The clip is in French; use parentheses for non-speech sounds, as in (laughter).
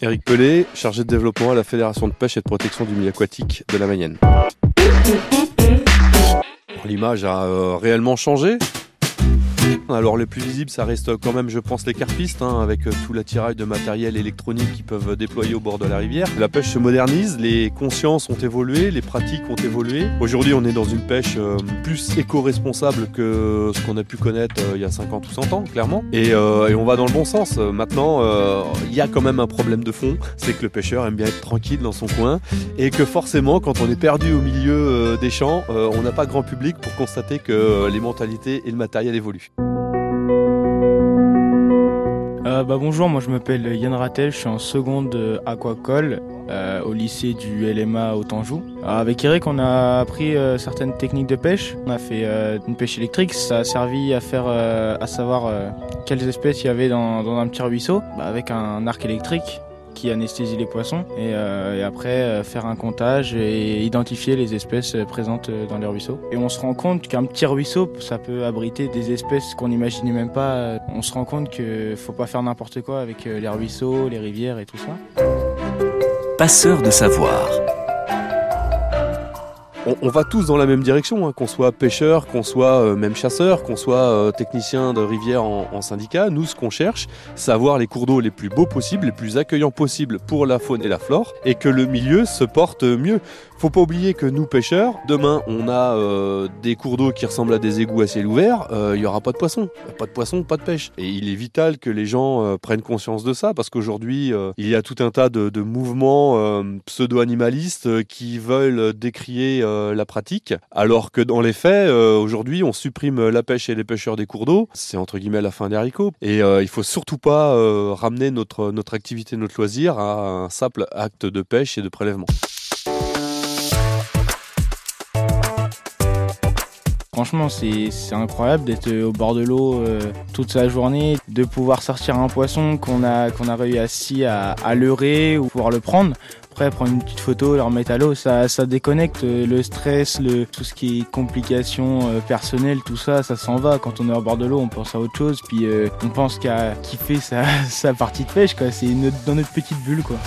Eric Pelé, chargé de développement à la Fédération de pêche et de protection du milieu aquatique de la Mayenne. L'image a euh, réellement changé. Alors les plus visibles, ça reste quand même, je pense, les carpistes, hein, avec euh, tout l'attirail de matériel électronique qu'ils peuvent déployer au bord de la rivière. La pêche se modernise, les consciences ont évolué, les pratiques ont évolué. Aujourd'hui, on est dans une pêche euh, plus éco-responsable que ce qu'on a pu connaître euh, il y a 50 ou 100 ans, clairement. Et on va dans le bon sens. Maintenant, il y a quand même un problème de fond, c'est que le pêcheur aime bien être tranquille dans son coin et que forcément, quand on est perdu au milieu des champs, on n'a pas grand public pour constater que les mentalités et le matériel évoluent. Euh, bah, bonjour, moi je m'appelle Yann Rattel, je suis en seconde aquacole euh, au lycée du LMA au Tanjou. avec Eric, on a appris euh, certaines techniques de pêche. On a fait une pêche électrique, ça a servi à faire, à savoir quelles espèces il y avait dans, un petit ruisseau, bah, avec un arc électrique qui anesthésie les poissons et, euh, après euh, faire un comptage et identifier les espèces présentes dans les ruisseaux. Et on se rend compte qu'un petit ruisseau, ça peut abriter des espèces qu'on n'imaginait même pas. On se rend compte qu'il faut pas faire n'importe quoi avec euh, les ruisseaux, les rivières et tout ça. Passeur de savoir on, va tous dans la même direction, hein, qu'on soit pêcheur, qu'on soit euh, même chasseur, qu'on soit euh, technicien de rivière en, syndicat. Nous, ce qu'on cherche, c'est avoir les cours d'eau les plus beaux possibles, les plus accueillants possibles pour la faune et la flore, et que le milieu se porte mieux. Faut pas oublier que nous, pêcheurs, demain, on a euh, des cours d'eau qui ressemblent à des égouts à ciel ouvert, il y aura pas de poissons. Pas de poissons, pas de pêche. Et il est vital que les gens prennent conscience de ça, parce qu'aujourd'hui, il y a tout un tas de, de mouvements pseudo-animalistes qui veulent décrier euh, la pratique, alors que dans les faits, euh, aujourd'hui, on supprime la pêche et les pêcheurs des cours d'eau. C'est entre guillemets la fin des haricots. Et euh, il faut surtout pas ramener notre, notre activité, notre loisir à un simple acte de pêche et de prélèvement. Franchement, c'est incroyable d'être au bord de l'eau toute sa journée, de pouvoir sortir un poisson qu'on a, qu'on a réussi à, à leurrer ou pouvoir le prendre. Après, prendre une petite photo, leur mettre à l'eau, ça, ça déconnecte euh, le stress, le, tout ce qui est complications euh, personnelles, tout ça, ça s'en va. Quand on est au bord de l'eau, on pense à autre chose, puis euh, on pense qu'à kiffer sa, (laughs) sa partie de pêche, quoi. C'est dans notre petite bulle, quoi.